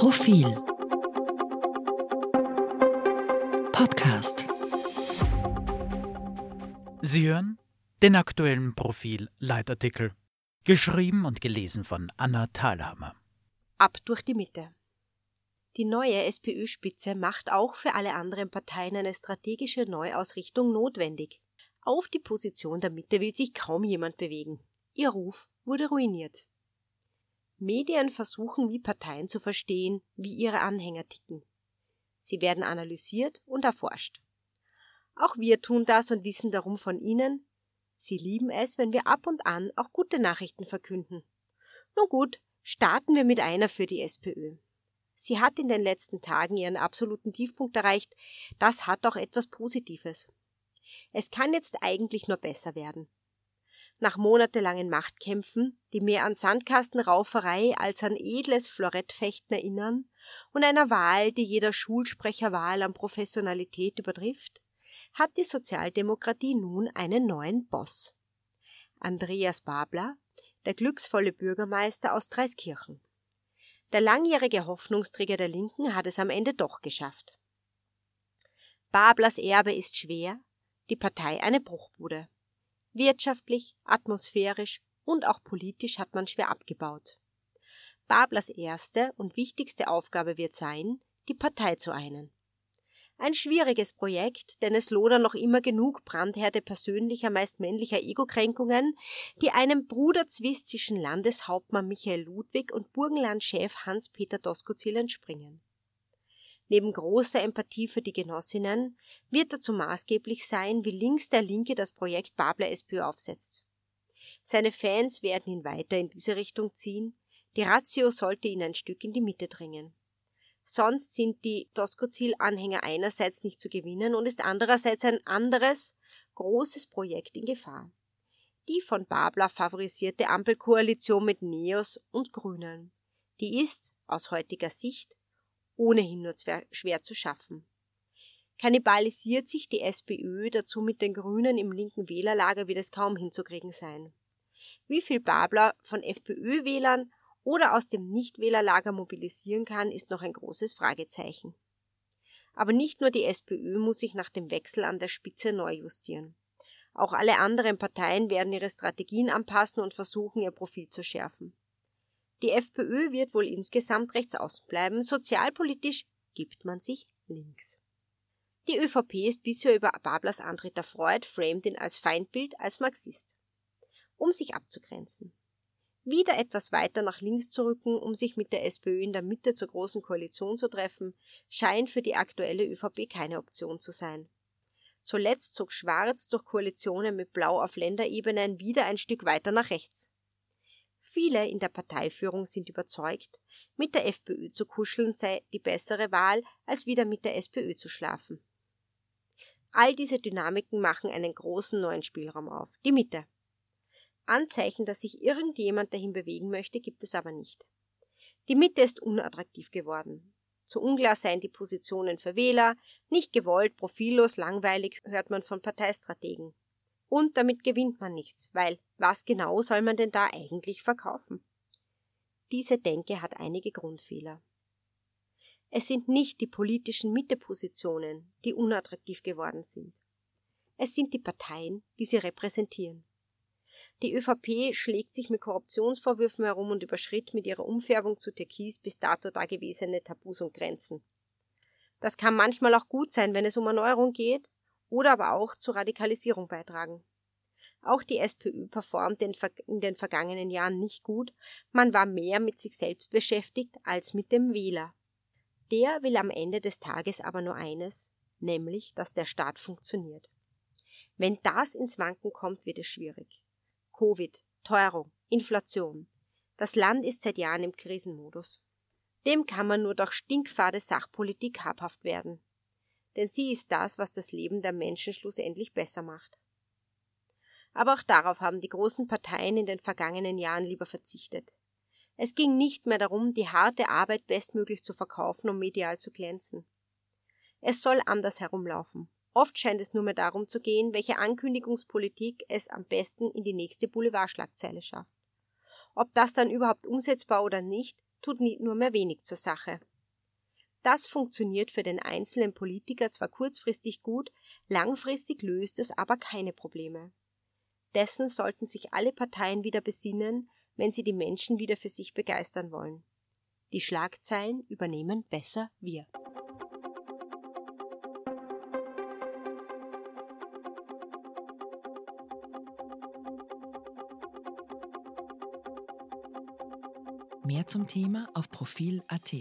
Profil Podcast Sie hören den aktuellen Profil-Leitartikel, geschrieben und gelesen von Anna Thalhammer. Ab durch die Mitte. Die neue SPÖ-Spitze macht auch für alle anderen Parteien eine strategische Neuausrichtung notwendig. Auf die Position der Mitte will sich kaum jemand bewegen. Ihr Ruf wurde ruiniert. Medien versuchen wie Parteien zu verstehen, wie ihre Anhänger ticken. Sie werden analysiert und erforscht. Auch wir tun das und wissen darum von Ihnen, Sie lieben es, wenn wir ab und an auch gute Nachrichten verkünden. Nun gut, starten wir mit einer für die SPÖ. Sie hat in den letzten Tagen ihren absoluten Tiefpunkt erreicht. Das hat auch etwas Positives. Es kann jetzt eigentlich nur besser werden nach monatelangen Machtkämpfen, die mehr an Sandkastenrauferei als an edles Florettfechten erinnern, und einer Wahl, die jeder Schulsprecherwahl an Professionalität übertrifft, hat die Sozialdemokratie nun einen neuen Boss. Andreas Babler, der glücksvolle Bürgermeister aus Dreiskirchen. Der langjährige Hoffnungsträger der Linken hat es am Ende doch geschafft. Bablers Erbe ist schwer, die Partei eine Bruchbude. Wirtschaftlich, atmosphärisch und auch politisch hat man schwer abgebaut. Bablers erste und wichtigste Aufgabe wird sein, die Partei zu einen. Ein schwieriges Projekt, denn es lodern noch immer genug Brandherde persönlicher, meist männlicher Ego-Kränkungen, die einem Bruderzwist zwischen Landeshauptmann Michael Ludwig und Burgenlandchef Hans-Peter Doskozil entspringen. Neben großer Empathie für die Genossinnen wird dazu maßgeblich sein, wie links der Linke das Projekt Babler SPÖ aufsetzt. Seine Fans werden ihn weiter in diese Richtung ziehen, die Ratio sollte ihn ein Stück in die Mitte drängen. Sonst sind die Doskozil-Anhänger einerseits nicht zu gewinnen und ist andererseits ein anderes, großes Projekt in Gefahr. Die von Babler favorisierte Ampelkoalition mit Neos und Grünen. Die ist, aus heutiger Sicht, ohnehin nur schwer zu schaffen. Kannibalisiert sich die SPÖ dazu mit den Grünen im linken Wählerlager wird es kaum hinzukriegen sein. Wie viel Babler von FPÖ-Wählern oder aus dem Nichtwählerlager mobilisieren kann, ist noch ein großes Fragezeichen. Aber nicht nur die SPÖ muss sich nach dem Wechsel an der Spitze neu justieren. Auch alle anderen Parteien werden ihre Strategien anpassen und versuchen, ihr Profil zu schärfen. Die FPÖ wird wohl insgesamt rechts außen bleiben, sozialpolitisch gibt man sich links. Die ÖVP ist bisher über Bablers Antritt erfreut, framet ihn als Feindbild, als Marxist. Um sich abzugrenzen. Wieder etwas weiter nach links zu rücken, um sich mit der SPÖ in der Mitte zur großen Koalition zu treffen, scheint für die aktuelle ÖVP keine Option zu sein. Zuletzt zog Schwarz durch Koalitionen mit Blau auf Länderebenen wieder ein Stück weiter nach rechts. Viele in der Parteiführung sind überzeugt, mit der FPÖ zu kuscheln sei die bessere Wahl, als wieder mit der SPÖ zu schlafen. All diese Dynamiken machen einen großen neuen Spielraum auf, die Mitte. Anzeichen, dass sich irgendjemand dahin bewegen möchte, gibt es aber nicht. Die Mitte ist unattraktiv geworden. Zu unklar seien die Positionen für Wähler, nicht gewollt, profillos, langweilig, hört man von Parteistrategen. Und damit gewinnt man nichts, weil was genau soll man denn da eigentlich verkaufen? Diese Denke hat einige Grundfehler. Es sind nicht die politischen Mittepositionen, die unattraktiv geworden sind. Es sind die Parteien, die sie repräsentieren. Die ÖVP schlägt sich mit Korruptionsvorwürfen herum und überschritt mit ihrer Umfärbung zu Türkis bis dato dagewesene Tabus und Grenzen. Das kann manchmal auch gut sein, wenn es um Erneuerung geht, oder aber auch zur Radikalisierung beitragen. Auch die SPÖ performt in den vergangenen Jahren nicht gut, man war mehr mit sich selbst beschäftigt als mit dem Wähler. Der will am Ende des Tages aber nur eines, nämlich, dass der Staat funktioniert. Wenn das ins Wanken kommt, wird es schwierig. Covid, Teuerung, Inflation. Das Land ist seit Jahren im Krisenmodus. Dem kann man nur durch stinkfade Sachpolitik habhaft werden denn sie ist das, was das Leben der Menschen schlussendlich besser macht. Aber auch darauf haben die großen Parteien in den vergangenen Jahren lieber verzichtet. Es ging nicht mehr darum, die harte Arbeit bestmöglich zu verkaufen, um medial zu glänzen. Es soll anders herumlaufen. Oft scheint es nur mehr darum zu gehen, welche Ankündigungspolitik es am besten in die nächste Boulevardschlagzeile schafft. Ob das dann überhaupt umsetzbar oder nicht, tut nur mehr wenig zur Sache. Das funktioniert für den einzelnen Politiker zwar kurzfristig gut, langfristig löst es aber keine Probleme. Dessen sollten sich alle Parteien wieder besinnen, wenn sie die Menschen wieder für sich begeistern wollen. Die Schlagzeilen übernehmen besser wir. Mehr zum Thema auf Profil.at.